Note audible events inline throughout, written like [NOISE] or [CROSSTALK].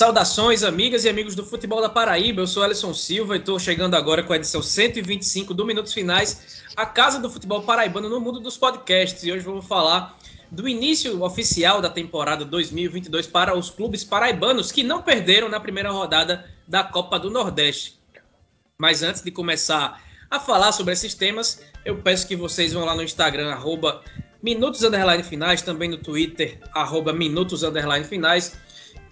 Saudações, amigas e amigos do futebol da Paraíba. Eu sou Alisson Silva e estou chegando agora com a edição 125 do Minutos Finais, a casa do futebol paraibano no mundo dos podcasts. E hoje vamos falar do início oficial da temporada 2022 para os clubes paraibanos que não perderam na primeira rodada da Copa do Nordeste. Mas antes de começar a falar sobre esses temas, eu peço que vocês vão lá no Instagram, arroba Minutos Finais, também no Twitter, arroba Minutos Finais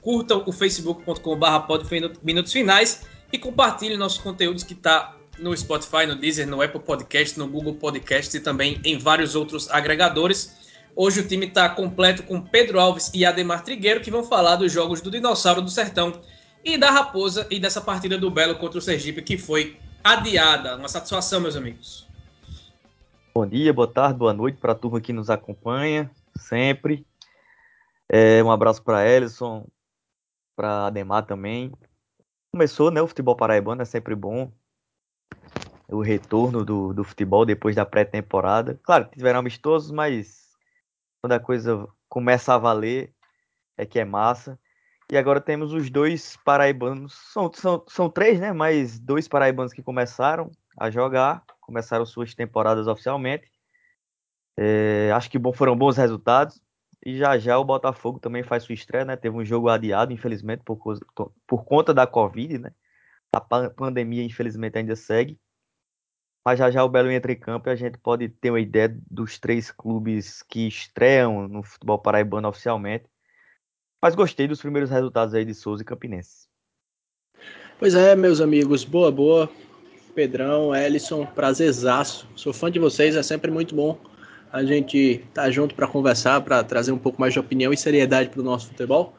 curtam o facebook.com.br Minutos Finais e compartilhem nossos conteúdos que está no Spotify, no Deezer, no Apple Podcast, no Google Podcast e também em vários outros agregadores. Hoje o time está completo com Pedro Alves e Ademar Trigueiro, que vão falar dos jogos do Dinossauro do Sertão e da Raposa e dessa partida do Belo contra o Sergipe, que foi adiada. Uma satisfação, meus amigos. Bom dia, boa tarde, boa noite para a turma que nos acompanha sempre. É, um abraço para Ellison, para Ademar também. Começou, né? O futebol paraibano é sempre bom. O retorno do, do futebol depois da pré-temporada. Claro, tiveram amistosos, mas quando a coisa começa a valer, é que é massa. E agora temos os dois paraibanos. São, são, são três, né? Mas dois paraibanos que começaram a jogar, começaram suas temporadas oficialmente. É, acho que bom, foram bons resultados. E já já o Botafogo também faz sua estreia, né? Teve um jogo adiado, infelizmente, por, por conta da Covid, né? A pandemia, infelizmente, ainda segue. Mas já já o Belo entra em campo e a gente pode ter uma ideia dos três clubes que estreiam no futebol paraibano oficialmente. Mas gostei dos primeiros resultados aí de Souza e Campinense. Pois é, meus amigos, boa, boa. Pedrão, Ellison, prazerzaço. Sou fã de vocês, é sempre muito bom a gente tá junto para conversar, para trazer um pouco mais de opinião e seriedade para o nosso futebol.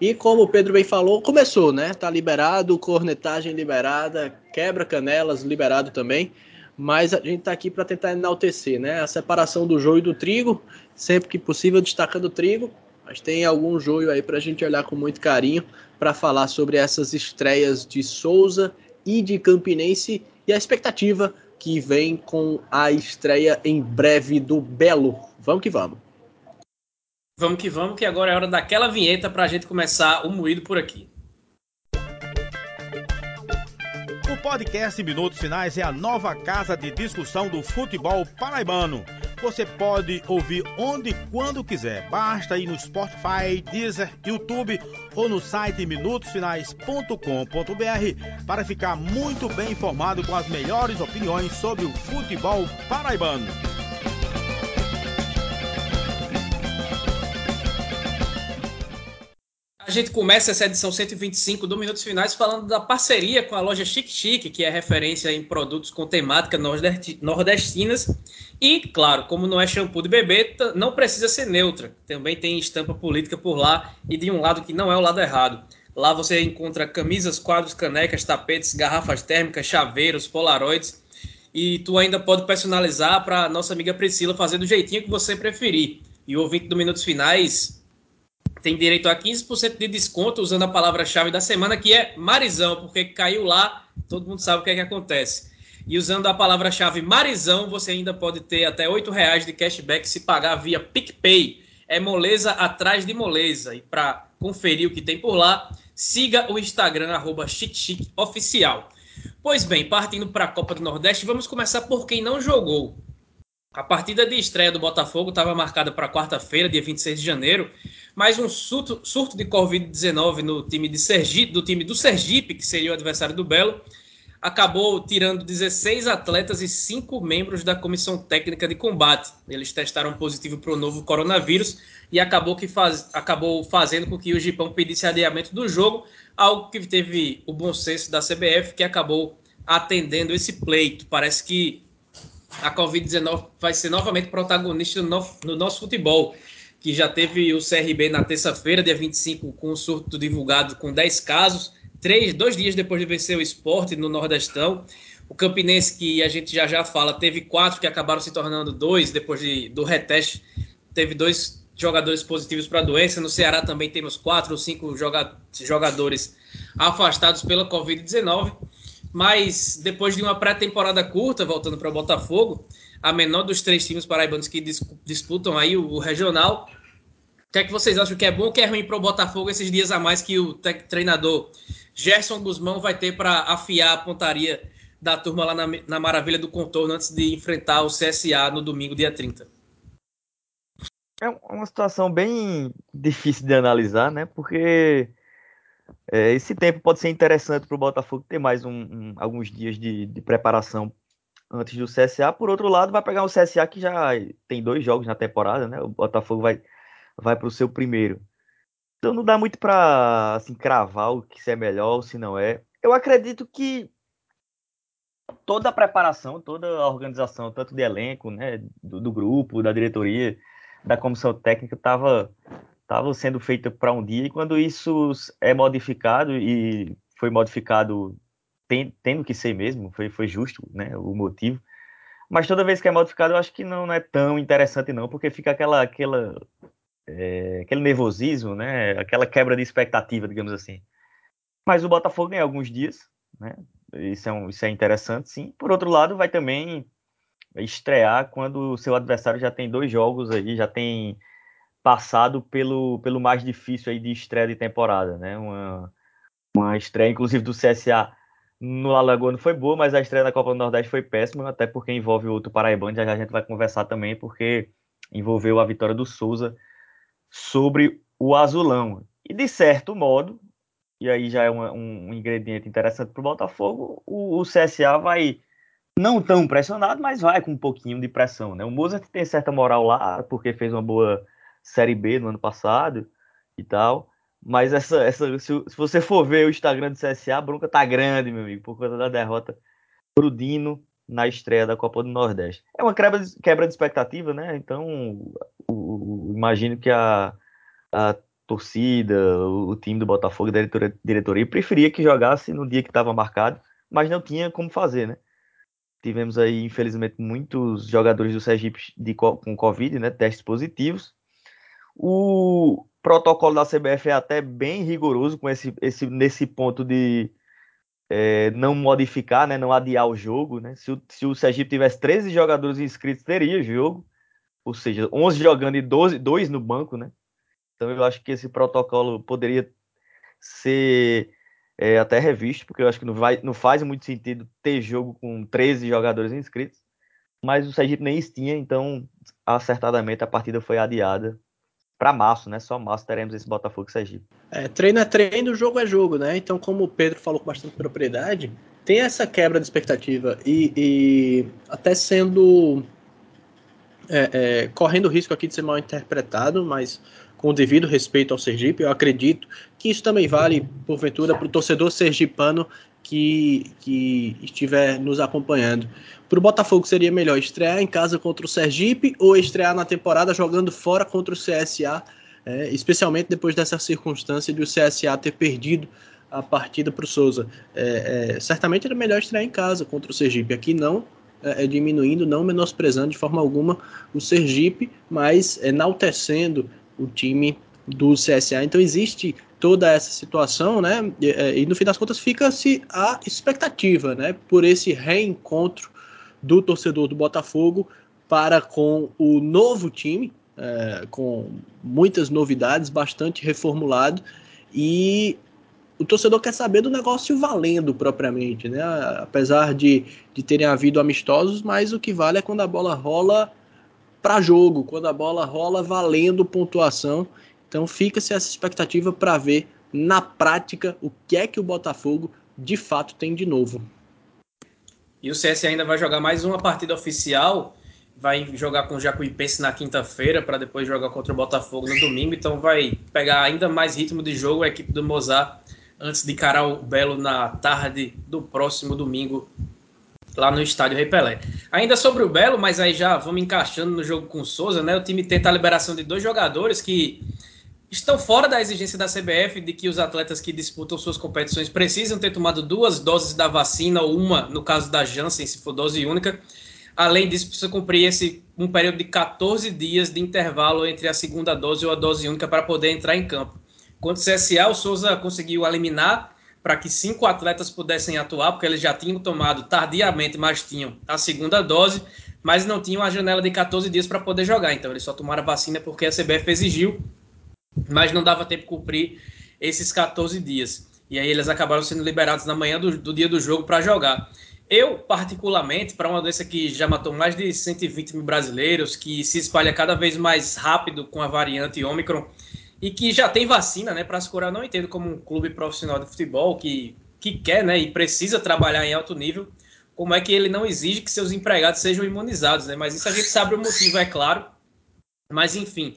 E como o Pedro bem falou, começou, né? Tá liberado, cornetagem liberada, quebra-canelas liberado também. Mas a gente tá aqui para tentar enaltecer, né? A separação do joio e do trigo, sempre que possível destacando o trigo, mas tem algum joio aí para a gente olhar com muito carinho para falar sobre essas estreias de Souza e de Campinense e a expectativa que vem com a estreia em breve do Belo. Vamos que vamos. Vamos que vamos, que agora é hora daquela vinheta para a gente começar o moído por aqui. O podcast Minutos Finais é a nova casa de discussão do futebol paraibano você pode ouvir onde e quando quiser. Basta ir no Spotify, Deezer, YouTube ou no site minutosfinais.com.br para ficar muito bem informado com as melhores opiniões sobre o futebol paraibano. Gente começa essa edição 125 do Minutos Finais falando da parceria com a loja Chic Chic, que é referência em produtos com temática nordestinas. E, claro, como não é shampoo de bebê, não precisa ser neutra. Também tem estampa política por lá e de um lado que não é o lado errado. Lá você encontra camisas, quadros, canecas, tapetes, garrafas térmicas, chaveiros, polaroids. E tu ainda pode personalizar para nossa amiga Priscila fazer do jeitinho que você preferir. E o ouvinte do Minutos Finais tem direito a 15% de desconto usando a palavra-chave da semana, que é Marizão, porque caiu lá, todo mundo sabe o que é que acontece. E usando a palavra-chave Marizão, você ainda pode ter até R$ reais de cashback se pagar via PicPay. É moleza atrás de moleza. E para conferir o que tem por lá, siga o Instagram, arroba Oficial. Pois bem, partindo para a Copa do Nordeste, vamos começar por quem não jogou. A partida de estreia do Botafogo estava marcada para quarta-feira, dia 26 de janeiro, mas um surto, surto de Covid-19 no time de Sergipe, do time do Sergipe, que seria o adversário do Belo, acabou tirando 16 atletas e 5 membros da comissão técnica de combate. Eles testaram positivo para o novo coronavírus e acabou, que faz, acabou fazendo com que o Gipão pedisse adiamento do jogo, algo que teve o bom senso da CBF, que acabou atendendo esse pleito. Parece que a Covid-19 vai ser novamente protagonista no, no nosso futebol que já teve o CRB na terça-feira, dia 25, com o surto divulgado com 10 casos, três, dois dias depois de vencer o esporte no Nordestão. O Campinense, que a gente já já fala, teve quatro que acabaram se tornando dois depois de, do reteste. Teve dois jogadores positivos para a doença. No Ceará também temos quatro ou cinco joga, jogadores afastados pela Covid-19. Mas depois de uma pré-temporada curta, voltando para o Botafogo, a menor dos três times paraibanos que disputam aí o, o regional. O que é que vocês acham que é bom ou que é ruim para o Botafogo esses dias a mais que o treinador Gerson Guzmão vai ter para afiar a pontaria da turma lá na, na Maravilha do Contorno antes de enfrentar o CSA no domingo, dia 30? É uma situação bem difícil de analisar, né? Porque é, esse tempo pode ser interessante para o Botafogo ter mais um, um, alguns dias de, de, preparação antes do CSA. Por outro lado, vai pegar o CSA que já tem dois jogos na temporada, né? O Botafogo vai vai para o seu primeiro. Então não dá muito para assim, cravar o que se é melhor ou se não é. Eu acredito que toda a preparação, toda a organização, tanto de elenco, né, do, do grupo, da diretoria, da comissão técnica, estava tava sendo feita para um dia, e quando isso é modificado, e foi modificado tem, tendo que ser mesmo, foi, foi justo né, o motivo, mas toda vez que é modificado, eu acho que não, não é tão interessante não, porque fica aquela, aquela é, aquele nervosismo, né? Aquela quebra de expectativa, digamos assim. Mas o Botafogo ganha alguns dias, né? Isso é, um, isso é interessante, sim. Por outro lado, vai também estrear quando o seu adversário já tem dois jogos aí, já tem passado pelo, pelo mais difícil aí de estreia de temporada, né? Uma, uma estreia, inclusive, do CSA no Alagoano foi boa, mas a estreia da Copa do Nordeste foi péssima, até porque envolve outro paraibano, já, já a gente vai conversar também, porque envolveu a vitória do Souza sobre o azulão. E de certo modo, e aí já é um, um ingrediente interessante para o Botafogo, o, CSA vai não tão pressionado, mas vai com um pouquinho de pressão. Né? O Mozart tem certa moral lá, porque fez uma boa Série B no ano passado e tal. Mas essa, essa se, se você for ver o Instagram do CSA, a bronca tá grande, meu amigo, por conta da derrota pro Dino na estreia da Copa do Nordeste. É uma quebra de, quebra de expectativa, né? Então, o, o, imagino que a, a torcida, o, o, time do Botafogo, a diretoria, diretoria, preferia que jogasse no dia que estava marcado, mas não tinha como fazer, né? Tivemos aí, infelizmente, muitos jogadores do Sergipe de, com Covid, né? Testes positivos. O protocolo da CBF é até bem rigoroso com esse, esse, nesse ponto de é, não modificar, né, não adiar o jogo. Né? Se, o, se o Sergipe tivesse 13 jogadores inscritos, teria jogo. Ou seja, 11 jogando e 12, 2 no banco. Né? Então eu acho que esse protocolo poderia ser é, até revisto, porque eu acho que não, vai, não faz muito sentido ter jogo com 13 jogadores inscritos. Mas o Sergipe nem tinha, então acertadamente a partida foi adiada para março, né? Só março teremos esse Botafogo Sergipe. É, treino é treino, jogo é jogo, né? Então, como o Pedro falou com bastante propriedade, tem essa quebra de expectativa e, e até sendo é, é, correndo o risco aqui de ser mal interpretado, mas com o devido respeito ao Sergipe, eu acredito que isso também vale, porventura, para o torcedor sergipano que, que estiver nos acompanhando. Para o Botafogo seria melhor estrear em casa contra o Sergipe ou estrear na temporada jogando fora contra o CSA, é, especialmente depois dessa circunstância de o CSA ter perdido a partida para o Souza. É, é, certamente era melhor estrear em casa contra o Sergipe. Aqui não, é, é, diminuindo, não menosprezando de forma alguma o Sergipe, mas enaltecendo o time do CSA. Então existe toda essa situação, né? E, é, e no fim das contas fica-se a expectativa, né? Por esse reencontro do torcedor do Botafogo para com o novo time, é, com muitas novidades, bastante reformulado e o torcedor quer saber do negócio valendo propriamente, né? Apesar de, de terem havido amistosos, mas o que vale é quando a bola rola para jogo, quando a bola rola valendo pontuação. Então fica-se essa expectativa para ver na prática o que é que o Botafogo de fato tem de novo. E o CS ainda vai jogar mais uma partida oficial. Vai jogar com o Jacuipense na quinta-feira, para depois jogar contra o Botafogo no domingo. Então vai pegar ainda mais ritmo de jogo a equipe do Mozart antes de encarar o Belo na tarde do próximo domingo lá no estádio Rei Pelé. Ainda sobre o Belo, mas aí já vamos encaixando no jogo com o Souza, né? O time tenta a liberação de dois jogadores que estão fora da exigência da CBF de que os atletas que disputam suas competições precisam ter tomado duas doses da vacina, ou uma, no caso da Janssen, se for dose única. Além disso, precisa cumprir esse, um período de 14 dias de intervalo entre a segunda dose ou a dose única para poder entrar em campo. Quanto ao CSA, o Souza conseguiu eliminar para que cinco atletas pudessem atuar, porque eles já tinham tomado tardiamente, mas tinham a segunda dose, mas não tinham a janela de 14 dias para poder jogar. Então, eles só tomaram a vacina porque a CBF exigiu mas não dava tempo de cumprir esses 14 dias. E aí eles acabaram sendo liberados na manhã do, do dia do jogo para jogar. Eu, particularmente, para uma doença que já matou mais de 120 mil brasileiros, que se espalha cada vez mais rápido com a variante Ômicron e que já tem vacina né, para se curar, não entendo como um clube profissional de futebol que, que quer né, e precisa trabalhar em alto nível, como é que ele não exige que seus empregados sejam imunizados. Né? Mas isso a gente sabe o motivo, é claro. Mas, enfim,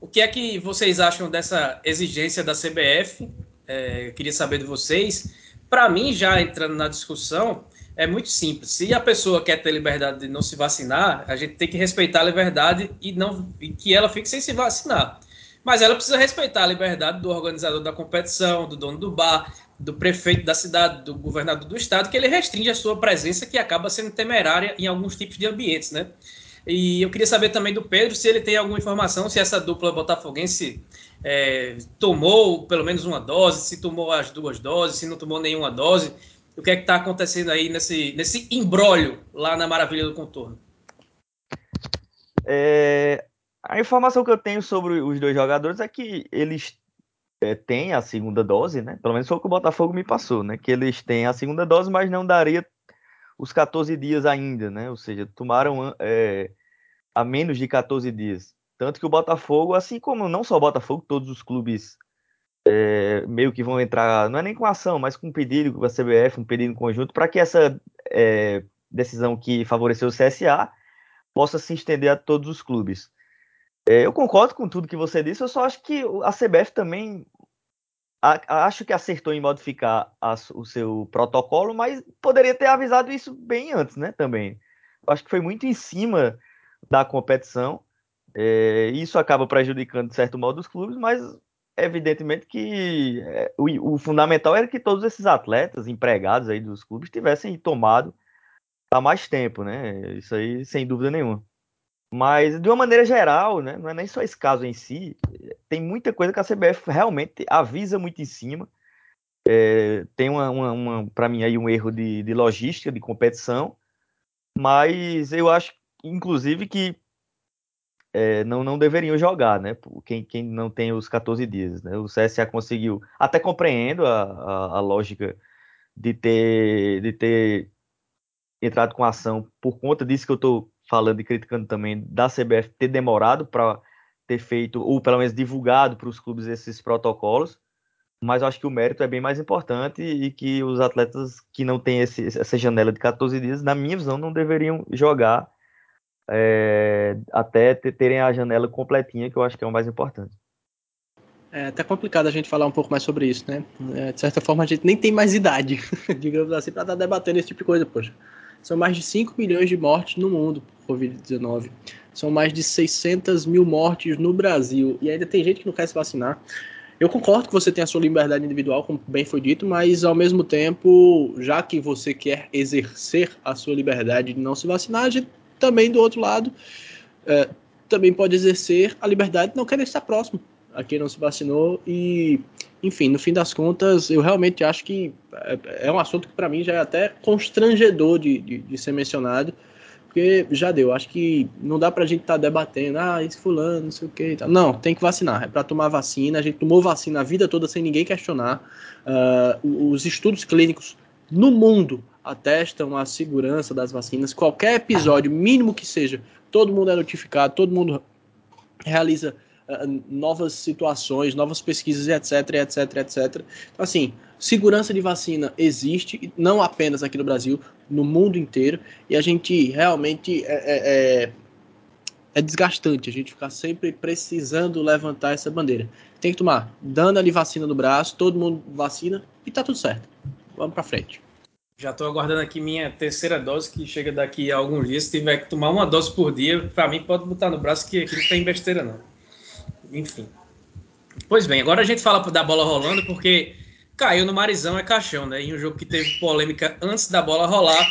o que é que vocês acham dessa exigência da CBF? É, queria saber de vocês. Para mim, já entrando na discussão, é muito simples. Se a pessoa quer ter liberdade de não se vacinar, a gente tem que respeitar a liberdade e não e que ela fique sem se vacinar. Mas ela precisa respeitar a liberdade do organizador da competição, do dono do bar, do prefeito da cidade, do governador do estado, que ele restringe a sua presença, que acaba sendo temerária em alguns tipos de ambientes, né? E eu queria saber também do Pedro se ele tem alguma informação, se essa dupla botafoguense é, tomou pelo menos uma dose, se tomou as duas doses, se não tomou nenhuma dose. O que é que está acontecendo aí nesse, nesse embrólio lá na Maravilha do Contorno? É, a informação que eu tenho sobre os dois jogadores é que eles é, têm a segunda dose, né? Pelo menos foi o que o Botafogo me passou, né? Que eles têm a segunda dose, mas não daria os 14 dias ainda, né? Ou seja, tomaram é, a menos de 14 dias. Tanto que o Botafogo, assim como não só o Botafogo, todos os clubes é, meio que vão entrar, não é nem com ação, mas com um pedido com a CBF, um pedido em conjunto, para que essa é, decisão que favoreceu o CSA possa se estender a todos os clubes. É, eu concordo com tudo que você disse, eu só acho que a CBF também acho que acertou em modificar a, o seu protocolo, mas poderia ter avisado isso bem antes, né? Também. Acho que foi muito em cima da competição. É, isso acaba prejudicando, de certo modo, os clubes, mas evidentemente que é, o, o, fundamental era que todos esses atletas, empregados aí dos clubes, tivessem tomado há mais tempo, né? Isso aí, sem dúvida nenhuma. Mas, de uma maneira geral, né, não é nem só esse caso em si, tem muita coisa que a CBF realmente avisa muito em cima. É, tem uma, uma, uma para mim aí um erro de, de, logística, de competição, mas eu acho, inclusive, que é, não, não deveriam jogar, né? Quem, quem não tem os 14 dias, né? O CSA conseguiu, até compreendo a, a, a lógica de ter, de ter entrado com ação por conta disso que eu estou falando e criticando também da CBF ter demorado para ter feito, ou pelo menos divulgado para os clubes esses protocolos, mas eu acho que o mérito é bem mais importante e que os atletas que não têm esse, essa janela de 14 dias, na minha visão, não deveriam jogar é, até terem a janela completinha, que eu acho que é o mais importante. É até complicado a gente falar um pouco mais sobre isso, né? É, de certa forma, a gente nem tem mais idade, [LAUGHS] digamos assim, para estar tá debatendo esse tipo de coisa, poxa. São mais de 5 milhões de mortes no mundo por Covid-19. São mais de 600 mil mortes no Brasil. E ainda tem gente que não quer se vacinar. Eu concordo que você tem a sua liberdade individual, como bem foi dito, mas ao mesmo tempo, já que você quer exercer a sua liberdade de não se vacinar, a gente também do outro lado é, também pode exercer a liberdade de não querer estar próximo a quem não se vacinou e enfim, no fim das contas, eu realmente acho que é, é um assunto que para mim já é até constrangedor de, de, de, ser mencionado, porque já deu. Acho que não dá para a gente estar tá debatendo, ah, esse fulano, não sei o que. Não, tem que vacinar. É para tomar vacina. A gente tomou vacina a vida toda sem ninguém questionar. Uh, os estudos clínicos no mundo atestam a segurança das vacinas. Qualquer episódio, mínimo que seja, todo mundo é notificado, todo mundo realiza novas situações, novas pesquisas, etc, etc, etc. Então, assim, segurança de vacina existe, não apenas aqui no Brasil, no mundo inteiro, e a gente realmente é, é, é, é desgastante a gente ficar sempre precisando levantar essa bandeira. Tem que tomar, dando ali vacina no braço, todo mundo vacina e tá tudo certo. Vamos para frente. Já estou aguardando aqui minha terceira dose, que chega daqui a alguns dias. Se tiver que tomar uma dose por dia, para mim pode botar no braço, que aqui não tem besteira não enfim. Pois bem, agora a gente fala da bola rolando, porque caiu no Marizão é caixão, né? Em um jogo que teve polêmica antes da bola rolar,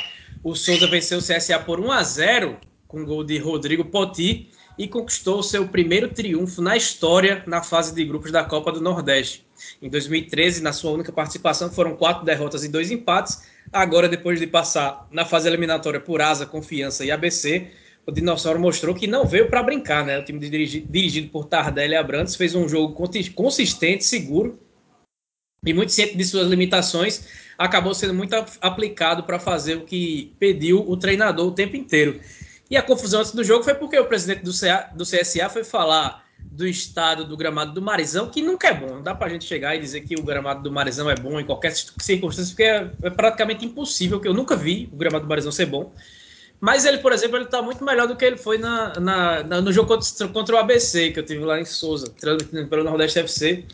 o Souza venceu o CSA por 1 a 0 com gol de Rodrigo Poti e conquistou seu primeiro triunfo na história na fase de grupos da Copa do Nordeste. Em 2013, na sua única participação, foram quatro derrotas e dois empates. Agora, depois de passar na fase eliminatória por Asa, Confiança e ABC, o Dinossauro mostrou que não veio para brincar, né? O time dirigido, por Tardelli Abrantes fez um jogo consistente, seguro e muito ciente de suas limitações, acabou sendo muito aplicado para fazer o que pediu o treinador o tempo inteiro. E a confusão antes do jogo foi porque o presidente do, CA, do CSA foi falar do estado do gramado do Marizão, que nunca é bom. Não dá para a gente chegar e dizer que o gramado do Marizão é bom em qualquer circunstância, porque é, é praticamente impossível, que eu nunca vi o gramado do Marizão ser bom. Mas ele, por exemplo, ele está muito melhor do que ele foi na, na, na, no jogo contra, contra, o ABC, que eu tive lá em Souza, pelo Nordeste FC,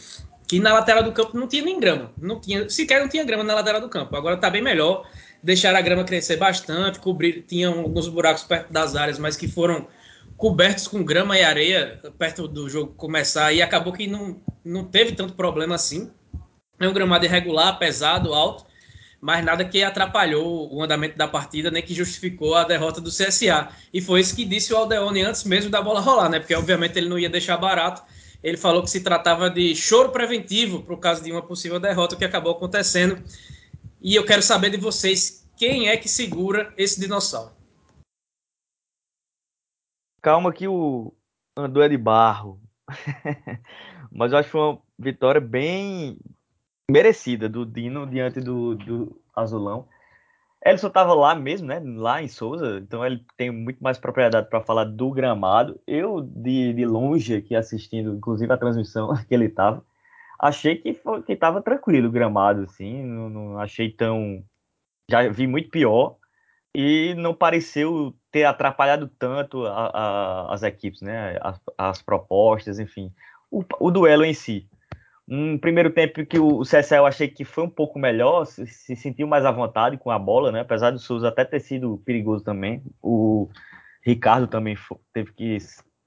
que na lateral do campo não tinha nem grama. Não tinha, sequer não tinha grama na lateral do campo. Agora está bem melhor. Deixaram a grama crescer bastante, cobrir, tinham alguns buracos perto das áreas, mas que foram cobertos com grama e areia perto do jogo começar e acabou que não, não teve tanto problema assim. É um gramado irregular, pesado, alto, mas nada que atrapalhou o andamento da partida, nem que justificou a derrota do CSA. E foi isso que disse o Aldeone antes mesmo da bola rolar, né? Porque obviamente ele não ia deixar barato. Ele falou que se tratava de choro preventivo para o caso de uma possível derrota que acabou acontecendo. E eu quero saber de vocês quem é que segura esse dinossauro calma que o Andor é de barro. [LAUGHS] Mas eu acho uma vitória bem merecida do Dino diante do, do Azulão. Ele só estava lá mesmo, né? Lá em Souza, então ele tem muito mais propriedade para falar do gramado. Eu, de, de longe aqui assistindo, inclusive a transmissão [LAUGHS] que ele estava, achei que foi, que estava tranquilo o gramado, assim. Não, não achei tão. Já vi muito pior e não pareceu ter atrapalhado tanto a, a, as equipes, né? As, as propostas, enfim. O, o, duelo em si. Um primeiro tempo que o, CSA eu achei que foi um pouco melhor, se, se, sentiu mais à vontade com a bola, né? Apesar do Souza até ter sido perigoso também. O Ricardo também teve que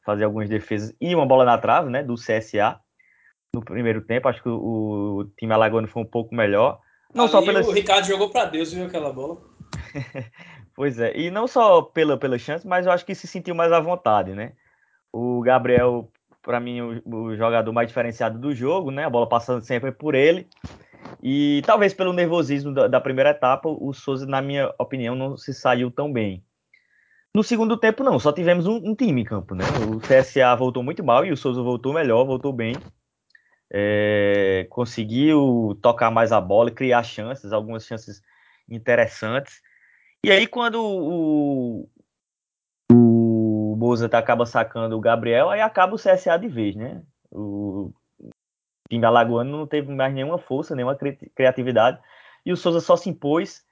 fazer algumas defesas e uma bola na trave, né? Do CSA no primeiro tempo. Acho que o, o time alagoano foi um pouco melhor. Não Ali só pelo O Ricardo jogou para Deus, viu aquela bola? [LAUGHS] Pois é, e não só pela, pela chance, mas eu acho que se sentiu mais à vontade, né? O Gabriel, para mim, o, o, jogador mais diferenciado do jogo, né? A bola passando sempre por ele. E talvez pelo nervosismo da, da primeira etapa, o Souza, na minha opinião, não se saiu tão bem. No segundo tempo, não, só tivemos um, um time em campo, né? O CSA voltou muito mal e o Souza voltou melhor, voltou bem. É, conseguiu tocar mais a bola, criar chances, algumas chances interessantes. E aí, quando o, o Mozart acaba sacando o Gabriel, aí acaba o CSA de vez, né? O time alagoano não teve mais nenhuma força, nenhuma criatividade. E o Souza só se impôs.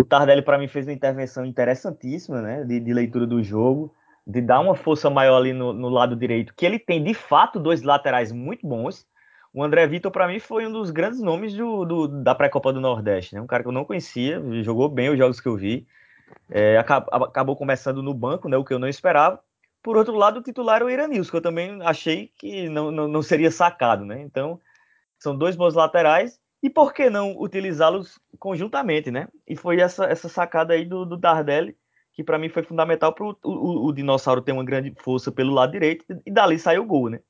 O Tardelli, para mim, fez uma intervenção interessantíssima, né? De, de, leitura do jogo, de dar uma força maior ali no, no lado direito, que ele tem, de fato, dois laterais muito bons. O André Vitor, para mim, foi um dos grandes nomes do, do da pré-copa do Nordeste. Né? Um cara que eu não conhecia, jogou bem os jogos que eu vi. É, acabou começando no banco, né, o que eu não esperava. Por outro lado, o titular era o Iranils, que eu também achei que não, não, não seria sacado. Né? Então, são dois bons laterais. E por que não utilizá-los conjuntamente, né? E foi essa, essa sacada aí do, do Dardelli, que para mim foi fundamental para o, o, Dinossauro ter uma grande força pelo lado direito, e dali saiu o gol, né?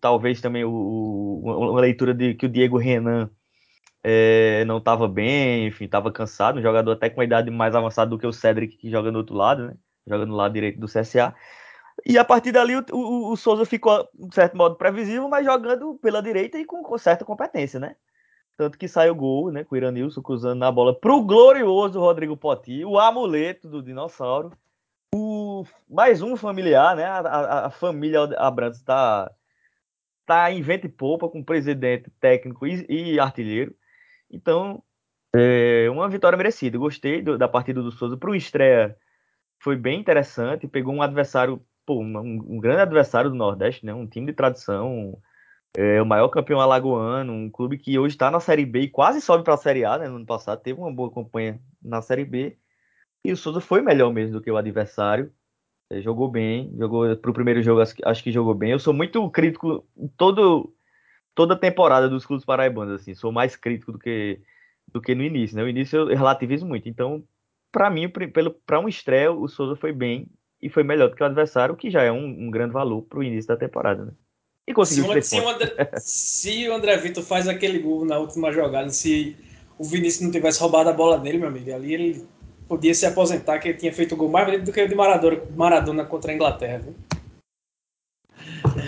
talvez também o, uma leitura de que o Diego Renan é, não estava bem, enfim, estava cansado, um jogador até com uma idade mais avançada do que o Cedric, que joga no outro lado, né? Joga no lado direito do CSA. E a partir dali o, o, o Souza ficou, de certo modo, previsível, mas jogando pela direita e com, com certa competência, né? Tanto que saiu o gol, né? Com o Iranilson cruzando na bola pro glorioso Rodrigo Poti, o amuleto do dinossauro o, mais um familiar, né? A, a, a família Abrantes está tá em vento e poupa com presidente, técnico e, e artilheiro. Então, é uma vitória merecida. Gostei do, da partida do Souza. Para estreia, foi bem interessante. Pegou um adversário, pô, um, um, grande adversário do Nordeste, né? Um time de tradição. É, o maior campeão alagoano, um clube que hoje está na Série B e quase sobe para a Série A, né? No ano passado teve uma boa campanha na Série B e o Souza foi melhor mesmo do que o adversário. É, jogou bem, jogou pro primeiro jogo, acho que jogou bem. Eu sou muito crítico todo toda temporada dos clubes paraibanos, assim, sou mais crítico do que do que no início, né? No início eu relativizo muito. Então, para mim, para um estreia, o Souza foi bem e foi melhor do que o adversário, o que já é um, um grande valor para o início da temporada, né? E conseguiu se, se, o André, [LAUGHS] se o André Vitor faz aquele gol na última jogada, se o Vinícius não tivesse roubado a bola dele, meu amigo, ali ele podia se aposentar, que ele tinha feito o gol mais bonito do que o de Maradona, Maradona contra a Inglaterra. Viu?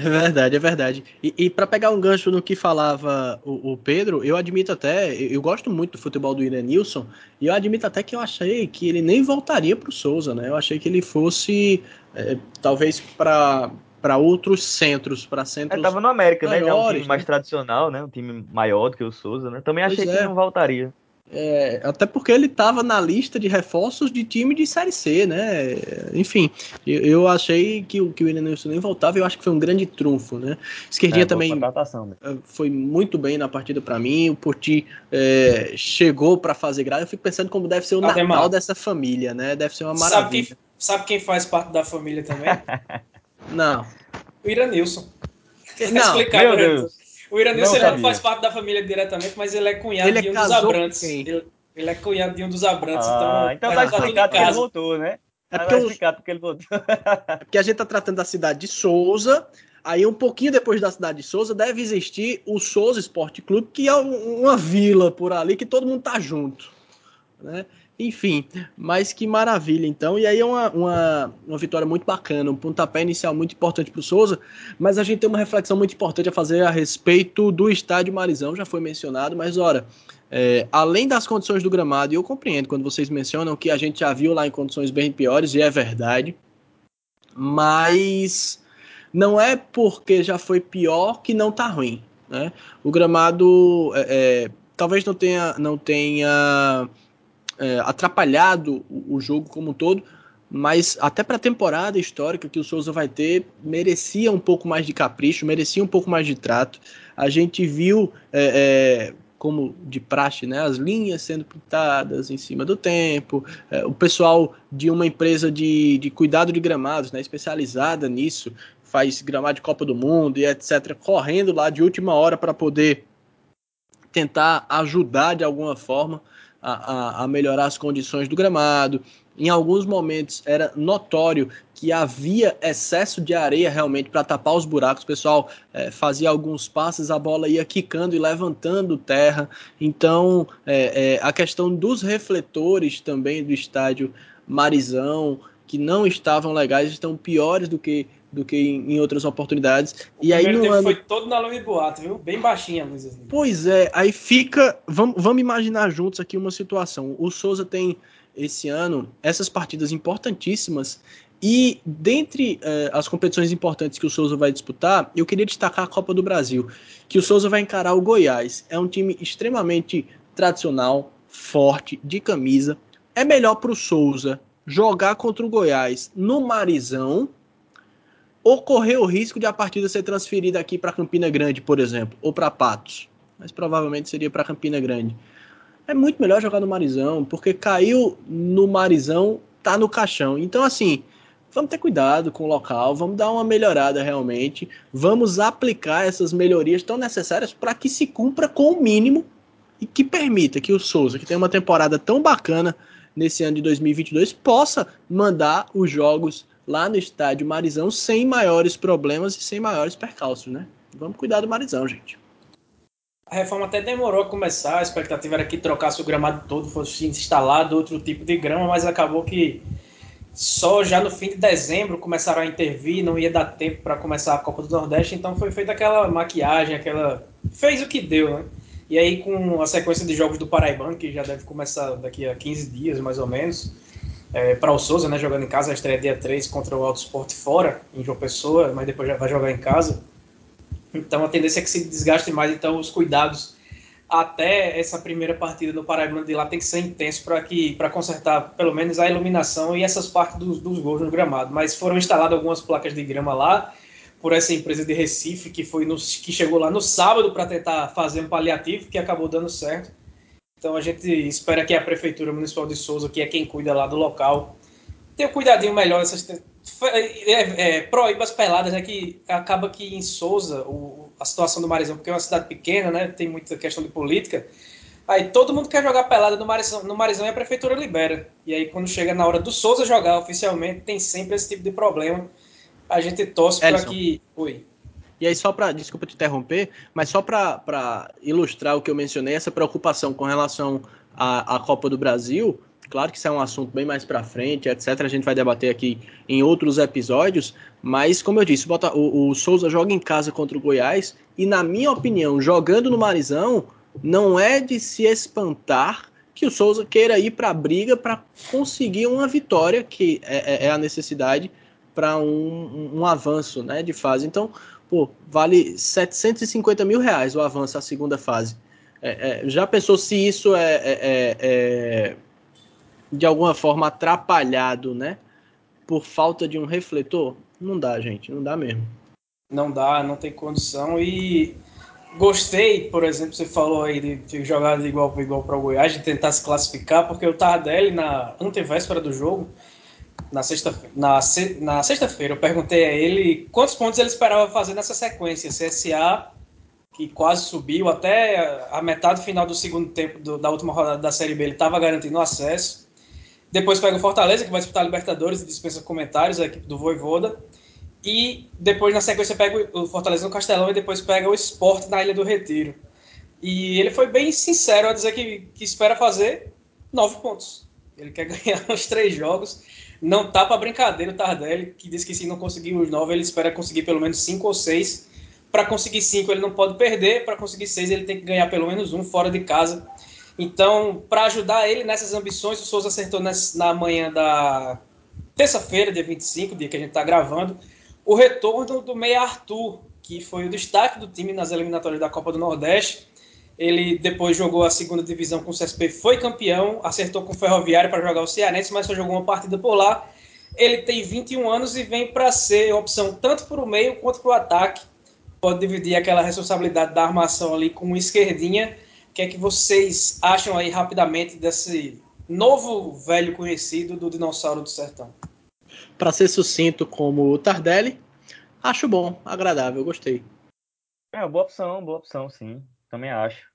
É verdade, é verdade. E, e para pegar um gancho no que falava o, o, Pedro, eu admito até, eu gosto muito do futebol do Nilson e eu admito até que eu achei que ele nem voltaria para o Souza, né? Eu achei que ele fosse, é, talvez, para para outros centros, para centros. Ele tava no América, maiores, né? É um time mais né? tradicional, né? Um time maior do que o Souza, né? Também achei que é. não voltaria. É, até porque ele estava na lista de reforços de time de Série C, né? Enfim, eu, eu achei que, que o William Nilson nem voltava e eu acho que foi um grande trunfo, né? Esquerdinha é, também eh, foi muito bem na partida para mim. O Porti é, chegou para fazer graça. Eu fico pensando como deve ser o Ademar. Natal dessa família, né? Deve ser uma maravilha. Sabe quem, sabe quem faz parte da família também? [LAUGHS] Não. O Iranilson. Não, [LAUGHS] Meu Deus. O Iranilson não, não faz parte da família diretamente, mas ele é cunhado ele de um dos Abrantes. Ele, ele, é cunhado de um dos Abrantes. Ah, então, então tá, explicado porque ele voltou, né? É porque, tá porque ele voltou. é porque a gente tá tratando da cidade de Souza. Aí, um pouquinho depois da cidade de Souza, deve existir o Souza Esporte Clube, que é uma vila por ali que todo mundo tá junto. Né? Enfim, mas que maravilha então. E aí é uma, uma, uma vitória muito bacana, um pontapé inicial muito importante para o Souza, mas a gente tem uma reflexão muito importante a fazer a respeito do estádio Marizão, já foi mencionado, mas ora, é, além das condições do gramado, e eu compreendo quando vocês mencionam que a gente já viu lá em condições bem piores, e é verdade, mas não é porque já foi pior que não tá ruim. Né? O gramado é, é, talvez não tenha, não tenha é, atrapalhado o, jogo como um todo, mas até para a temporada histórica que o Souza vai ter, merecia um pouco mais de capricho, merecia um pouco mais de trato. A gente viu, é, é, como de praxe, né, as linhas sendo pintadas em cima do tempo, é, o pessoal de uma empresa de, de cuidado de gramados, né, especializada nisso, faz gramado de Copa do Mundo e etc., correndo lá de última hora para poder tentar ajudar de alguma forma a, a, melhorar as condições do gramado. Em alguns momentos era notório que havia excesso de areia realmente para tapar os buracos. O pessoal é, fazia alguns passes, a bola ia quicando e levantando terra. Então, é, é, a questão dos refletores também do estádio Marizão, que não estavam legais, estão piores do que do que em, outras oportunidades. O e aí no ano... foi todo na luz de boato, viu? Bem baixinha a luz. Assim. Pois é, aí fica. Vamos, vamos imaginar juntos aqui uma situação. O Souza tem esse ano essas partidas importantíssimas. E dentre uh, as competições importantes que o Souza vai disputar, eu queria destacar a Copa do Brasil, que o Souza vai encarar o Goiás. É um time extremamente tradicional, forte, de camisa. É melhor para o Souza jogar contra o Goiás no Marizão ocorrer o risco de a partida ser transferida aqui para Campina Grande, por exemplo, ou para Patos, mas provavelmente seria para Campina Grande. É muito melhor jogar no Marizão, porque caiu no Marizão, tá no caixão. Então, assim, vamos ter cuidado com o local, vamos dar uma melhorada realmente, vamos aplicar essas melhorias tão necessárias para que se cumpra com o mínimo e que permita que o Souza, que tem uma temporada tão bacana nesse ano de 2022, possa mandar os jogos lá no estádio Marizão sem maiores problemas e sem maiores percalços, né? Vamos cuidar do Marizão, gente. A reforma até demorou a começar, a expectativa era que trocasse o gramado todo, fosse instalado outro tipo de grama, mas acabou que só já no fim de dezembro começaram a intervir, não ia dar tempo para começar a Copa do Nordeste, então foi feita aquela maquiagem, aquela. fez o que deu, né? E aí, com a sequência de jogos do Paraibano, que já deve começar daqui a 15 dias mais ou menos, é, para o Souza, né, jogando em casa, a estreia dia 3 contra o Alto Sport fora, em João Pessoa, mas depois já vai jogar em casa. Então a tendência é que se desgaste mais, então os cuidados até essa primeira partida no Paraíba de lá tem que ser intenso para que para consertar pelo menos a iluminação e essas partes dos, dos gols no gramado. Mas foram instaladas algumas placas de grama lá por essa empresa de Recife que foi no, que chegou lá no sábado para tentar fazer um paliativo que acabou dando certo então a gente espera que a Prefeitura Municipal de Souza, que é quem cuida lá do local, tenha um cuidadinho melhor essas, é, é, proíba as peladas, né? Que acaba que em Souza, o, a situação do Marizão, porque é uma cidade pequena, né? Tem muita questão de política. Aí todo mundo quer jogar pelada no Marizão, no Marizão e a prefeitura libera. E aí quando chega na hora do Souza jogar oficialmente, tem sempre esse tipo de problema. A gente torce para que. Oi. E aí, só para. Desculpa te interromper, mas só para ilustrar o que eu mencionei, essa preocupação com relação à, à Copa do Brasil, Claro que isso é um assunto bem mais para frente, etc. A gente vai debater aqui em outros episódios, mas como eu disse, o, o Souza joga em casa contra o Goiás e, na minha opinião, jogando no Marizão, não é de se espantar que o Souza queira ir para a briga para conseguir uma vitória, que é, é, é a necessidade para um, um, avanço né, de fase. Então, pô, vale 750 mil reais o avanço à segunda fase. É, é, já pensou se isso é, é, é, de alguma forma atrapalhado, né? Por falta de um refletor? Não dá, gente, não dá mesmo. Não dá, não tem condição. E gostei, por exemplo, você falou aí de, de jogar de igual para igual para o Goiás, de tentar se classificar, porque o Tardelli, na antevéspera do jogo, na sexta-feira, na, na sexta-feira, eu perguntei a ele quantos pontos ele esperava fazer nessa sequência. CSA, que quase subiu, até a metade final do segundo tempo do, da última rodada da Série B, ele estava garantindo acesso. Depois pega o Fortaleza, que vai disputar a Libertadores e dispensa comentários, a equipe do Voivoda. E depois, na sequência, pega o Fortaleza no Castelão e depois pega o Sport na Ilha do Retiro. E ele foi bem sincero a dizer que, que espera fazer nove pontos. Ele quer [LAUGHS] ganhar os três jogos. Não tá para brincadeira o Tardelli, que diz que se não conseguir os nove, ele espera conseguir pelo menos cinco ou seis. Para conseguir cinco, ele não pode perder. Para conseguir seis, ele tem que ganhar pelo menos um fora de casa. Então, para ajudar ele nessas ambições, o Souza acertou na manhã da terça-feira, dia 25, dia que a gente está gravando, o retorno do meia Arthur, que foi o destaque do time nas eliminatórias da Copa do Nordeste. Ele depois jogou a segunda divisão com o CSP, foi campeão, acertou com o Ferroviário para jogar o Cearense, mas só jogou uma partida por lá. Ele tem 21 anos e vem para ser opção tanto para o meio quanto para o ataque. Pode dividir aquela responsabilidade da armação ali com o esquerdinha. O que é que vocês acham aí rapidamente desse novo velho conhecido do Dinossauro do Sertão? Para ser sucinto como o Tardelli, acho bom, agradável, gostei. É, boa opção, boa opção, sim. Também acho.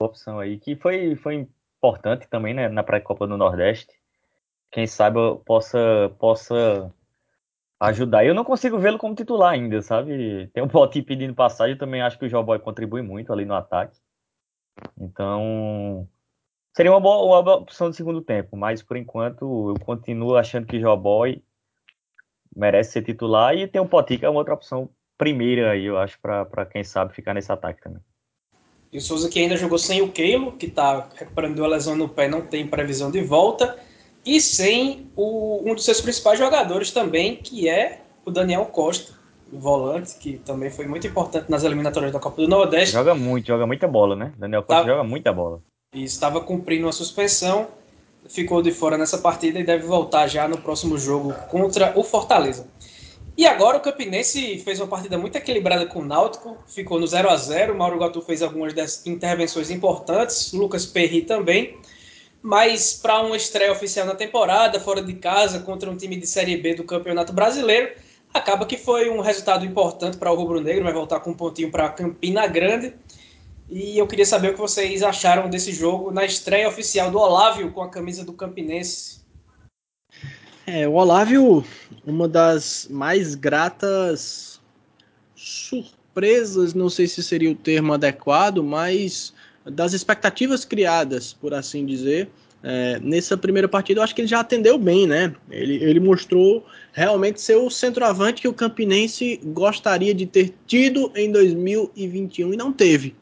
Boa opção aí. Que foi, foi importante também, né, na pré-copa do Nordeste. Quem sabe possa, possa ajudar. Eu não consigo vê-lo como titular ainda, sabe? Tem um Botinho pedindo passagem, eu também acho que o Joboy contribui muito ali no ataque. Então, seria uma boa, uma boa opção de segundo tempo, mas por enquanto eu continuo achando que Joboy merece ser titular e tem o Poti, que é uma outra opção primeira aí, eu acho, para quem sabe ficar nesse ataque também. E o Souza que ainda jogou sem o Keilo, que está recuperando a lesão no pé, não tem previsão de volta, e sem o, um dos seus principais jogadores também, que é o Daniel Costa, o volante, que também foi muito importante nas eliminatórias da Copa do Nordeste. Joga muito, joga muita bola, né? Daniel Costa tá, joga muita bola. E estava cumprindo uma suspensão, ficou de fora nessa partida e deve voltar já no próximo jogo contra o Fortaleza. E agora o Campinense fez uma partida muito equilibrada com o Náutico, ficou no 0 a 0 Mauro Gatu fez algumas intervenções importantes, Lucas Perry também. Mas para uma estreia oficial na temporada, fora de casa, contra um time de Série B do Campeonato Brasileiro, acaba que foi um resultado importante para o Rubro Negro, vai voltar com um pontinho para Campina Grande. E eu queria saber o que vocês acharam desse jogo na estreia oficial do Olávio com a camisa do Campinense. É, o Olávio, uma das mais gratas surpresas, não sei se seria o termo adequado, mas das expectativas criadas, por assim dizer, é, nessa primeira partida, eu acho que ele já atendeu bem, né? Ele, ele mostrou realmente ser o centroavante que o Campinense gostaria de ter tido em 2021 e não teve.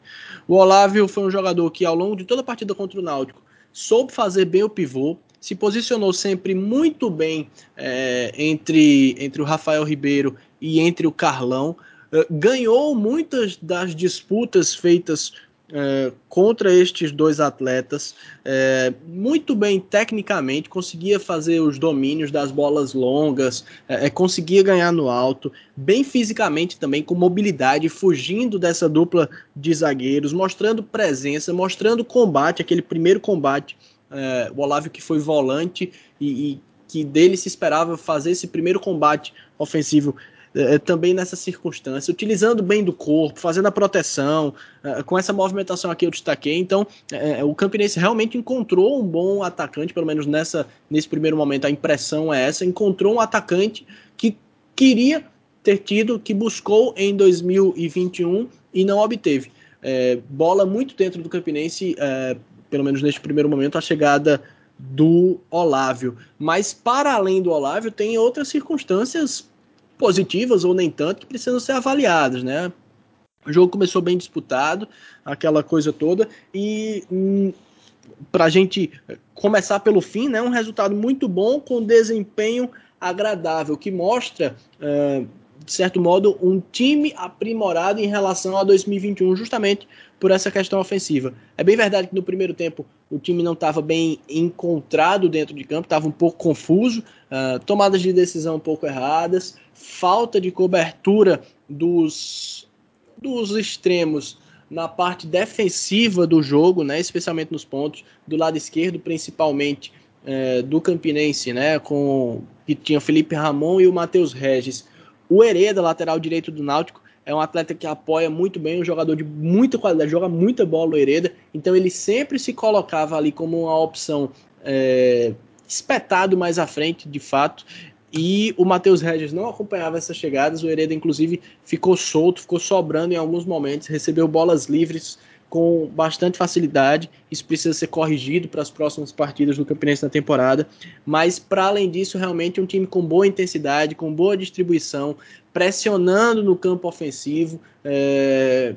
O Olávio foi um jogador que, ao longo de toda a partida contra o Náutico, soube fazer bem o pivô, se posicionou sempre muito bem é, entre, entre o Rafael Ribeiro e entre o Carlão. Uh, ganhou muitas das disputas feitas é, contra estes dois atletas, é, muito bem tecnicamente, conseguia fazer os domínios das bolas longas, é, conseguia ganhar no alto, bem fisicamente também, com mobilidade, fugindo dessa dupla de zagueiros, mostrando presença, mostrando combate, aquele primeiro combate, é, o Olávio que foi volante e, e que dele se esperava fazer esse primeiro combate ofensivo é, também nessa circunstância, utilizando bem do corpo, fazendo a proteção, é, com essa movimentação aqui eu destaquei. Então, é, o Campinense realmente encontrou um bom atacante, pelo menos nessa, nesse primeiro momento a impressão é essa, encontrou um atacante que queria ter tido, que buscou em 2021 e não obteve. É, bola muito dentro do Campinense, é, pelo menos neste primeiro momento, a chegada do Olávio. Mas para além do Olávio, tem outras circunstâncias positivas ou nem tanto que precisam ser avaliadas, né? O jogo começou bem disputado, aquela coisa toda, e hum, para a gente começar pelo fim, né, um resultado muito bom com desempenho agradável, que mostra, uh, de certo modo, um time aprimorado em relação a 2021, justamente por essa questão ofensiva. É bem verdade que no primeiro tempo o time não estava bem encontrado dentro de campo, estava um pouco confuso, uh, tomadas de decisão um pouco erradas, falta de cobertura dos, dos extremos na parte defensiva do jogo, né, especialmente nos pontos do lado esquerdo, principalmente é, do Campinense, né, com que tinha Felipe Ramon e o Matheus Regis. O Hereda, lateral direito do Náutico, é um atleta que apoia muito bem, um jogador de muita qualidade, joga muita bola o Hereda, então ele sempre se colocava ali como uma opção é, espetado mais à frente, de fato, e o Matheus Regis não acompanhava essas chegadas, o Hereda inclusive ficou solto, ficou sobrando em alguns momentos, recebeu bolas livres com bastante facilidade. Isso precisa ser corrigido para as próximas partidas do Campinense na temporada. Mas, para além disso, realmente um time com boa intensidade, com boa distribuição, pressionando no campo ofensivo, é,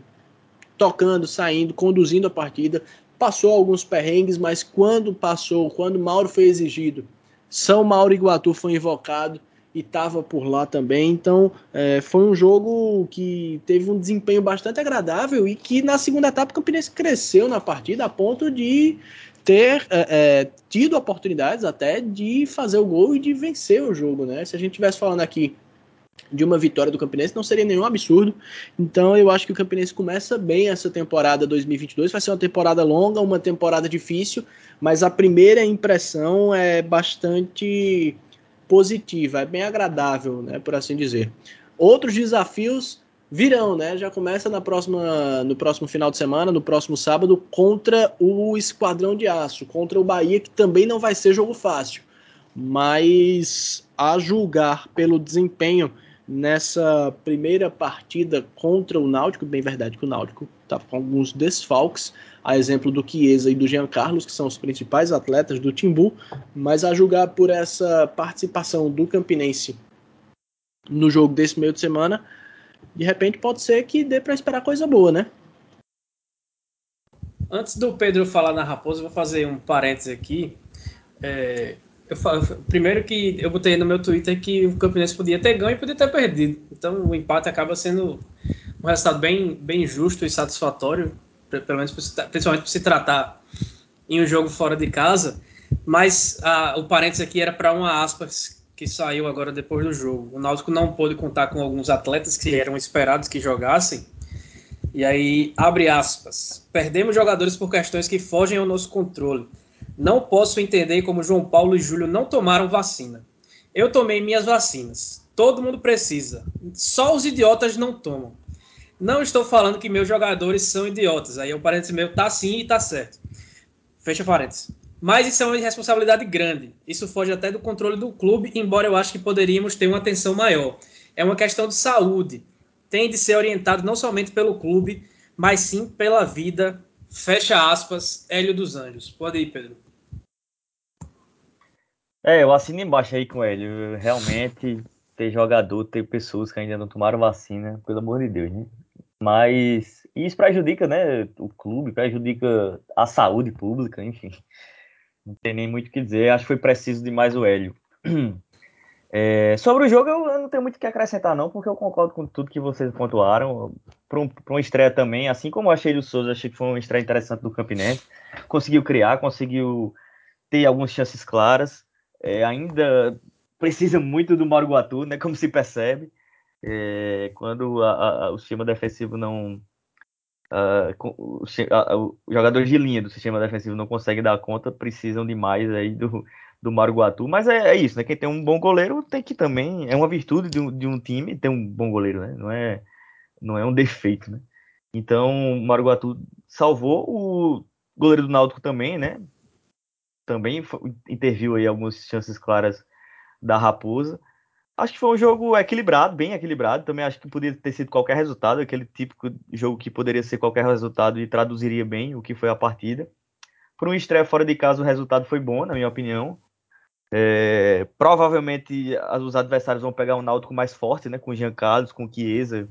tocando, saindo, conduzindo a partida. Passou alguns perrengues, mas quando passou, quando Mauro foi exigido, São Mauro Iguatu foi invocado e estava por lá também. Então é, foi um jogo que teve um desempenho bastante agradável e que na segunda etapa o Campinense cresceu na partida a ponto de ter é, é, tido oportunidades até de fazer o gol e de vencer o jogo, né? Se a gente tivesse falando aqui de uma vitória do Campinense não seria nenhum absurdo. Então eu acho que o Campinense começa bem essa temporada 2022. Vai ser uma temporada longa, uma temporada difícil, mas a primeira impressão é bastante positiva, é bem agradável, né, por assim dizer. Outros desafios virão, né? Já começa na próxima, no próximo final de semana, no próximo sábado, contra o Esquadrão de Aço, contra o Bahia, que também não vai ser jogo fácil. Mas a julgar pelo desempenho nessa primeira partida contra o Náutico, bem verdade que o Náutico estava com alguns desfalques, a exemplo do Chiesa e do Jean Carlos, que são os principais atletas do Timbu, mas a julgar por essa participação do Campinense no jogo desse meio de semana, de repente pode ser que dê para esperar coisa boa, né? Antes do Pedro falar na Raposa, vou fazer um parênteses aqui. É, falo, primeiro que eu botei no meu Twitter que o Campinense podia ter ganho e podia ter perdido. Então o empate acaba sendo um resultado bem, bem justo e satisfatório, pelo menos principalmente por se tratar em um jogo fora de casa. Mas a, o parênteses aqui era para uma aspas que saiu agora depois do jogo. O Náutico não pôde contar com alguns atletas que eram esperados que jogassem. E aí, abre aspas. Perdemos jogadores por questões que fogem ao nosso controle não posso entender como João Paulo e Júlio não tomaram vacina. Eu tomei minhas vacinas. Todo mundo precisa. Só os idiotas não tomam. Não estou falando que meus jogadores são idiotas. Aí o parênteses meu tá sim e tá certo. Fecha parênteses. Mas isso é uma responsabilidade grande. Isso foge até do controle do clube, embora eu acho que poderíamos ter uma atenção maior. É uma questão de saúde. Tem de ser orientado não somente pelo clube, mas sim pela vida. Fecha aspas, Hélio dos Anjos. Pode ir, Pedro. É, eu assino embaixo aí com ele. Realmente, ter jogador, ter pessoas que ainda não tomaram vacina, pelo amor de Deus, né? Mas isso prejudica, né? O clube, prejudica a saúde pública, enfim. Não tem nem muito o que dizer. Acho que foi preciso demais o Hélio. [CLEARS THROAT] É, sobre o jogo, eu não tenho muito o que acrescentar, não, porque eu concordo com tudo que vocês pontuaram. Para um, uma estreia também, assim como eu achei do Souza, achei que foi uma estreia interessante do Campinense. Conseguiu criar, conseguiu ter algumas chances claras é, ainda precisa muito do Mauro Guatu, né, como se percebe. É, quando a, a, o sistema defensivo não. Os jogadores de linha do sistema defensivo não conseguem dar conta, precisam demais aí do, do Mauro Guatu. Mas é, é, isso, né? Quem tem um bom goleiro tem que também. É uma virtude de um, de um time ter um bom goleiro, né? Não é, não é um [LAUGHS] defeito, né? Então, o Mauro Guatu salvou o goleiro do Náutico também, né? também interviu aí algumas chances claras da Raposa. Acho que foi um jogo equilibrado, bem equilibrado. Também acho que poderia ter sido qualquer resultado, aquele típico jogo que poderia ser qualquer resultado e traduziria bem o que foi a partida. Por um estreia fora de casa, o resultado foi bom, na minha opinião. É, provavelmente os adversários vão pegar um Náutico mais forte, né? Com Jean Carlos, com Chiesa,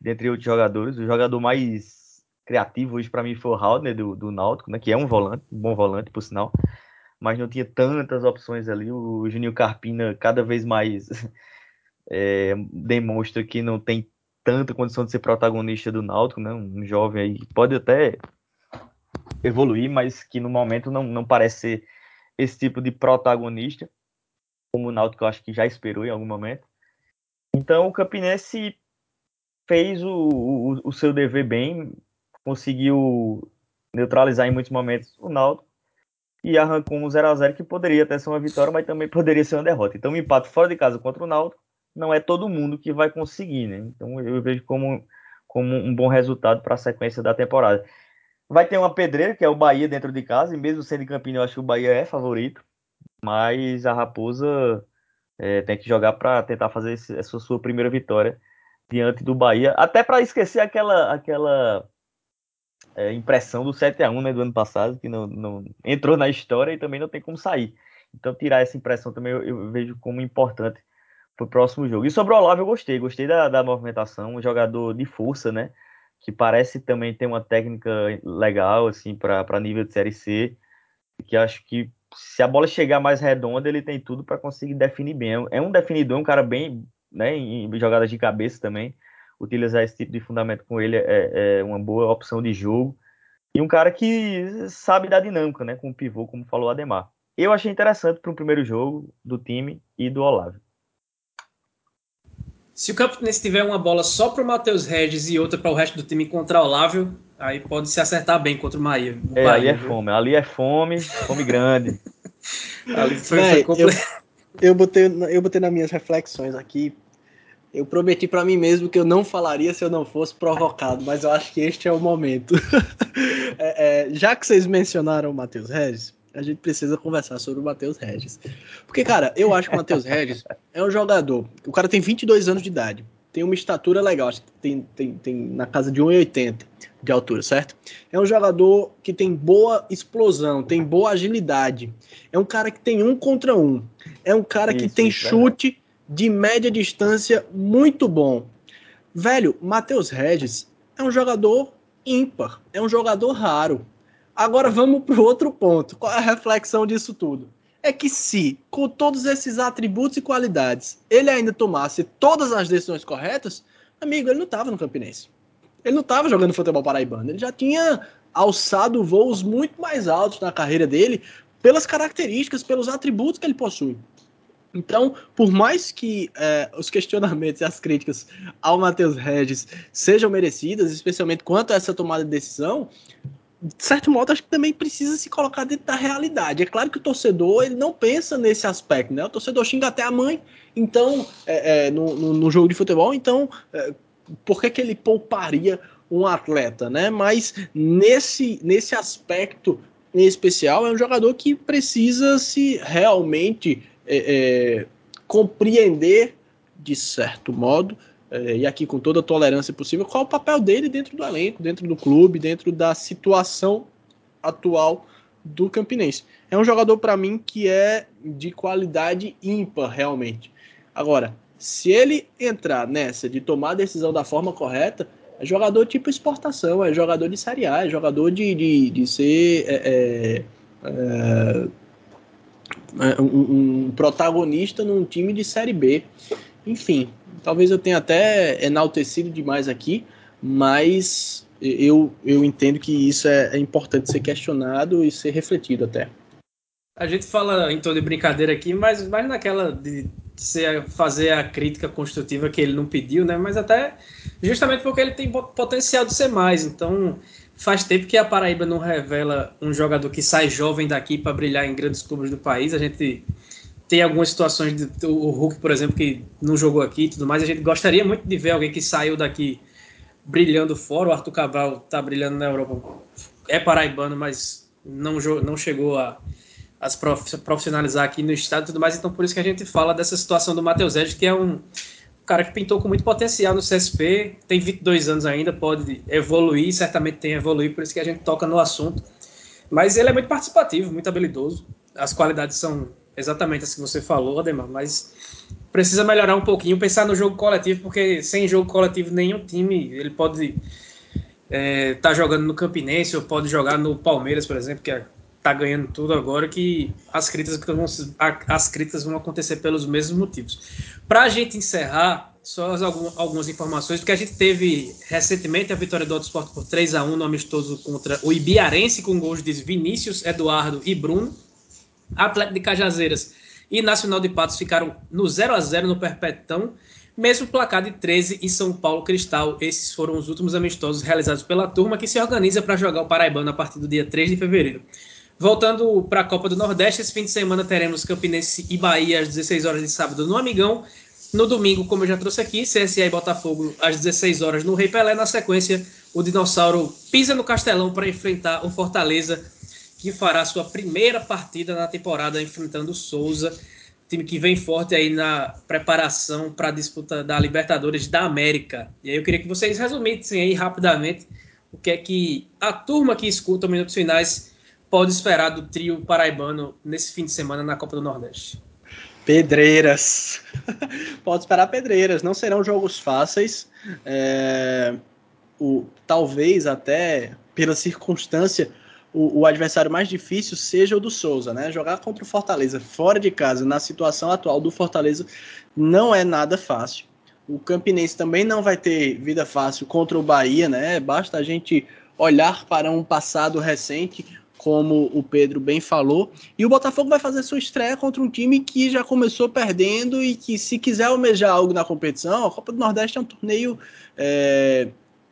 dentre outros jogadores. O jogador mais criativo hoje para mim foi o Haldner do, do Náutico, né? Que é um volante, um bom volante, por sinal. Mas não tinha tantas opções ali. O Juninho Carpina cada vez mais [LAUGHS] é, demonstra que não tem tanta condição de ser protagonista do Náutico, né? Um jovem aí pode até evoluir, mas que no momento não, não parece ser esse tipo de protagonista, como o Náutico eu acho que já esperou em algum momento. Então o Campinense fez o, o, o seu dever bem, conseguiu neutralizar em muitos momentos o Náutico e arrancou um 0 a 0 que poderia até ser uma vitória, mas também poderia ser uma derrota. Então, um empate fora de casa contra o Náutico não é todo mundo que vai conseguir, né? Então, eu vejo como, como um bom resultado para a sequência da temporada. Vai ter uma pedreira, que é o Bahia dentro de casa, e mesmo sendo Campina, eu acho que o Bahia é favorito, mas a Raposa é, tem que jogar para tentar fazer essa sua primeira vitória diante do Bahia, até para esquecer aquela aquela é, impressão do 7 a 1 né, do ano passado, que não, não entrou na história e também não tem como sair. Então, tirar essa impressão também eu, eu vejo como importante para o próximo jogo. E sobre o Olavo, eu gostei, gostei da, da movimentação, um jogador de força, né? que parece também ter uma técnica legal assim para nível de série C, que acho que se a bola chegar mais redonda, ele tem tudo para conseguir definir bem. É um definidor, um cara bem, né, em jogadas de cabeça também. Utilizar esse tipo de fundamento com ele é, é uma boa opção de jogo. E um cara que sabe da dinâmica, né, com o pivô, como falou o Ademar. Eu achei interessante para o primeiro jogo do time e do Olavo. Se o Campinense tiver uma bola só para o Matheus Regis e outra para o resto do time incontrolável, aí pode se acertar bem contra o Bahia. O é, Bahia, ali é viu? fome, ali é fome, fome grande. [LAUGHS] ali foi, Véi, foi eu, eu, botei, eu botei nas minhas reflexões aqui. Eu prometi para mim mesmo que eu não falaria se eu não fosse provocado, mas eu acho que este é o momento. [LAUGHS] é, é, já que vocês mencionaram o Matheus Regis, a gente precisa conversar sobre o Matheus Regis. Porque, cara, eu acho que o Matheus Regis é um jogador. O cara tem 22 anos de idade. Tem uma estatura legal. Acho que tem, tem, tem na casa de 1,80 de altura, certo? É um jogador que tem boa explosão, tem boa agilidade. É um cara que tem um contra um. É um cara isso, que tem chute de média distância muito bom. Velho, Matheus Regis é um jogador ímpar. É um jogador raro. Agora vamos para o outro ponto. Qual é a reflexão disso tudo? É que se, com todos esses atributos e qualidades, ele ainda tomasse todas as decisões corretas, amigo, ele não estava no Campinense. Ele não estava jogando futebol paraibano. Ele já tinha alçado voos muito mais altos na carreira dele pelas características, pelos atributos que ele possui. Então, por mais que é, os questionamentos e as críticas ao Matheus Regis sejam merecidas, especialmente quanto a essa tomada de decisão, de certo modo, acho que também precisa se colocar dentro da realidade. É claro que o torcedor ele não pensa nesse aspecto, né? O torcedor xinga até a mãe, então, é, é, no, no, no, jogo de futebol, então, é, por que, que ele pouparia um atleta, né? Mas nesse, nesse aspecto em especial, é um jogador que precisa se realmente é, é, compreender, de certo modo, é, e aqui com toda a tolerância possível, qual é o papel dele dentro do elenco, dentro do clube, dentro da situação atual do Campinense. É um jogador para mim que é de qualidade ímpar realmente. Agora, se ele entrar nessa de tomar a decisão da forma correta, é jogador tipo exportação, é jogador de Série A, é jogador de, de, de ser é, é, um, um protagonista num time de Série B. Enfim, talvez eu tenha até enaltecido demais aqui, mas eu, eu entendo que isso é, é importante ser questionado e ser refletido até. A gente fala em tom de brincadeira aqui, mas mais naquela de ser, fazer a crítica construtiva que ele não pediu, né? Mas até justamente porque ele tem potencial de ser mais. Então faz tempo que a Paraíba não revela um jogador que sai jovem daqui para brilhar em grandes clubes do país. A gente tem algumas situações, de, o Hulk, por exemplo, que não jogou aqui e tudo mais. A gente gostaria muito de ver alguém que saiu daqui brilhando fora. O Arthur Cabral está brilhando na Europa. É paraibano, mas não, não chegou a, a se profissionalizar aqui no estado e tudo mais. Então, por isso que a gente fala dessa situação do Matheus Edge, que é um cara que pintou com muito potencial no CSP, tem 22 anos ainda, pode evoluir, certamente tem evoluir, por isso que a gente toca no assunto. Mas ele é muito participativo, muito habilidoso. As qualidades são exatamente as que você falou, Ademar, mas precisa melhorar um pouquinho, pensar no jogo coletivo, porque sem jogo coletivo nenhum time ele pode estar é, tá jogando no Campinense ou pode jogar no Palmeiras, por exemplo, que é, tá ganhando tudo agora, que as críticas vão, as críticas vão acontecer pelos mesmos motivos. Para a gente encerrar, só algumas informações, porque a gente teve recentemente a vitória do Auto Sport por 3 a 1 no amistoso contra o Ibiarense, com gols de Vinícius, Eduardo e Bruno. Atlético de Cajazeiras e Nacional de Patos ficaram no 0 a 0 no Perpetão, mesmo placar de 13 em São Paulo Cristal. Esses foram os últimos amistosos realizados pela turma que se organiza para jogar o Paraibano a partir do dia 3 de fevereiro. Voltando para a Copa do Nordeste, esse fim de semana teremos Campinense e Bahia às 16 horas de sábado no Amigão no domingo, como eu já trouxe aqui, CSA e Botafogo às 16 horas no Rei Pelé. Na sequência, o Dinossauro pisa no Castelão para enfrentar o Fortaleza, que fará sua primeira partida na temporada enfrentando o Souza, time que vem forte aí na preparação para a disputa da Libertadores da América. E aí eu queria que vocês resumissem aí rapidamente o que é que a turma que escuta Minutos Finais pode esperar do trio paraibano nesse fim de semana na Copa do Nordeste. Pedreiras. [LAUGHS] Pode esperar pedreiras. Não serão jogos fáceis. É, o, talvez até pela circunstância o, o, adversário mais difícil seja o do Souza, né? Jogar contra o Fortaleza fora de casa, na situação atual do Fortaleza, não é nada fácil. O Campinense também não vai ter vida fácil contra o Bahia, né? Basta a gente olhar para um passado recente como o Pedro bem falou. E o Botafogo vai fazer sua estreia contra um time que já começou perdendo e que, se quiser almejar algo na competição, a Copa do Nordeste é um torneio é,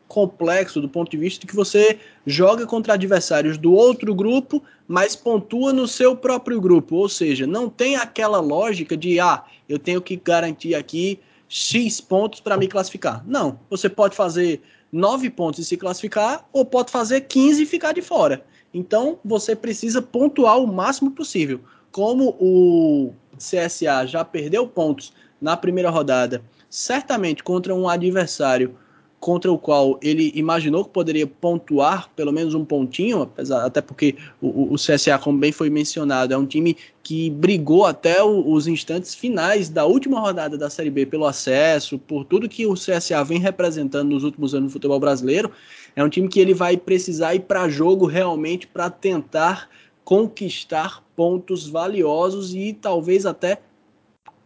complexo do ponto de vista de que você joga contra adversários do outro grupo, mas pontua no seu próprio grupo. Ou seja, não tem aquela lógica de, ah, eu tenho que garantir aqui X pontos para me classificar. Não, você pode fazer 9 pontos e se classificar, ou pode fazer 15 e ficar de fora. Então, você precisa pontuar o máximo possível. Como o CSA já perdeu pontos na primeira rodada, certamente contra um adversário contra o qual ele imaginou que poderia pontuar pelo menos um pontinho, apesar, até porque o, o CSA, como bem foi mencionado, é um time que brigou até o, os instantes finais da última rodada da Série B pelo acesso, por tudo que o CSA vem representando nos últimos anos no futebol brasileiro. É um time que ele vai precisar ir para jogo realmente para tentar conquistar pontos valiosos e talvez até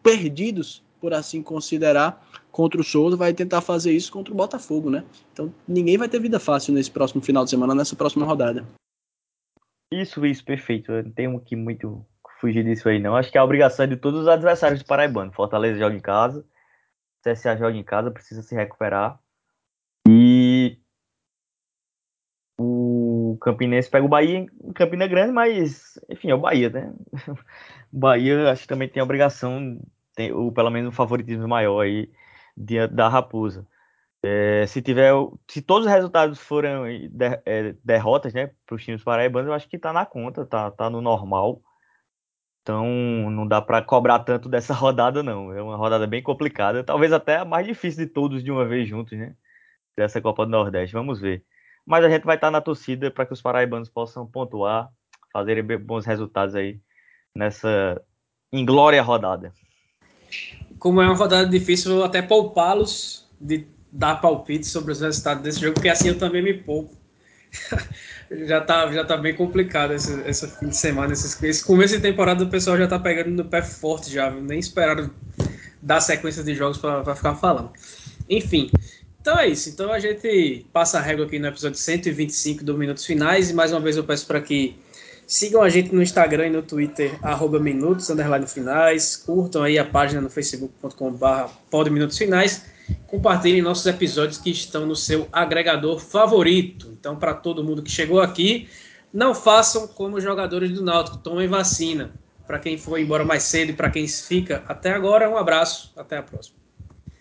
perdidos, por assim considerar, contra o Souza, vai tentar fazer isso contra o Botafogo, né? Então ninguém vai ter vida fácil nesse próximo final de semana, nessa próxima rodada. Isso, isso, perfeito. Eu não tenho que muito fugir disso aí, não. Acho que é a obrigação de todos os adversários do Paraibano. Fortaleza joga em casa, CSA joga em casa, precisa se recuperar. E o Campinense pega o Bahia em Campina Grande, mas, enfim, é o Bahia, né? O [LAUGHS] Bahia acho que também tem a obrigação, tem, ou pelo menos um favoritismo maior aí diante da Raposa. É, se tiver, se todos os resultados forem de, é, derrotas, né, para os times paraibanos, eu acho que está na conta, tá, tá no normal. Então não dá para cobrar tanto dessa [LAUGHS] rodada, não. É uma rodada bem complicada, talvez até a mais difícil de todos de uma vez juntos, né? Dessa Copa do Nordeste. Vamos ver. Mas a gente vai estar tá na torcida para que os paraibanos possam pontuar, fazerem bons resultados aí nessa inglória rodada como é uma rodada difícil, vou até poupá-los de dar palpite sobre os resultados desse jogo, porque assim eu também me poupo. [LAUGHS] já, tá, já tá bem complicado esse, esse fim de semana. Esse, esse começo de temporada o pessoal já tá pegando no pé forte já, nem esperaram dar sequência de jogos para ficar falando. Enfim, então é isso. Então a gente passa a régua aqui no episódio 125 do Minutos Finais e mais uma vez eu peço para que Sigam a gente no Instagram e no Twitter, arroba minutos, finais. Curtam aí a página no facebook.com.br podminutos finais. Compartilhem nossos episódios que estão no seu agregador favorito. Então, para todo mundo que chegou aqui, não façam como os jogadores do Náutico, tomem vacina. Para quem foi embora mais cedo e para quem fica até agora, um abraço, até a próxima.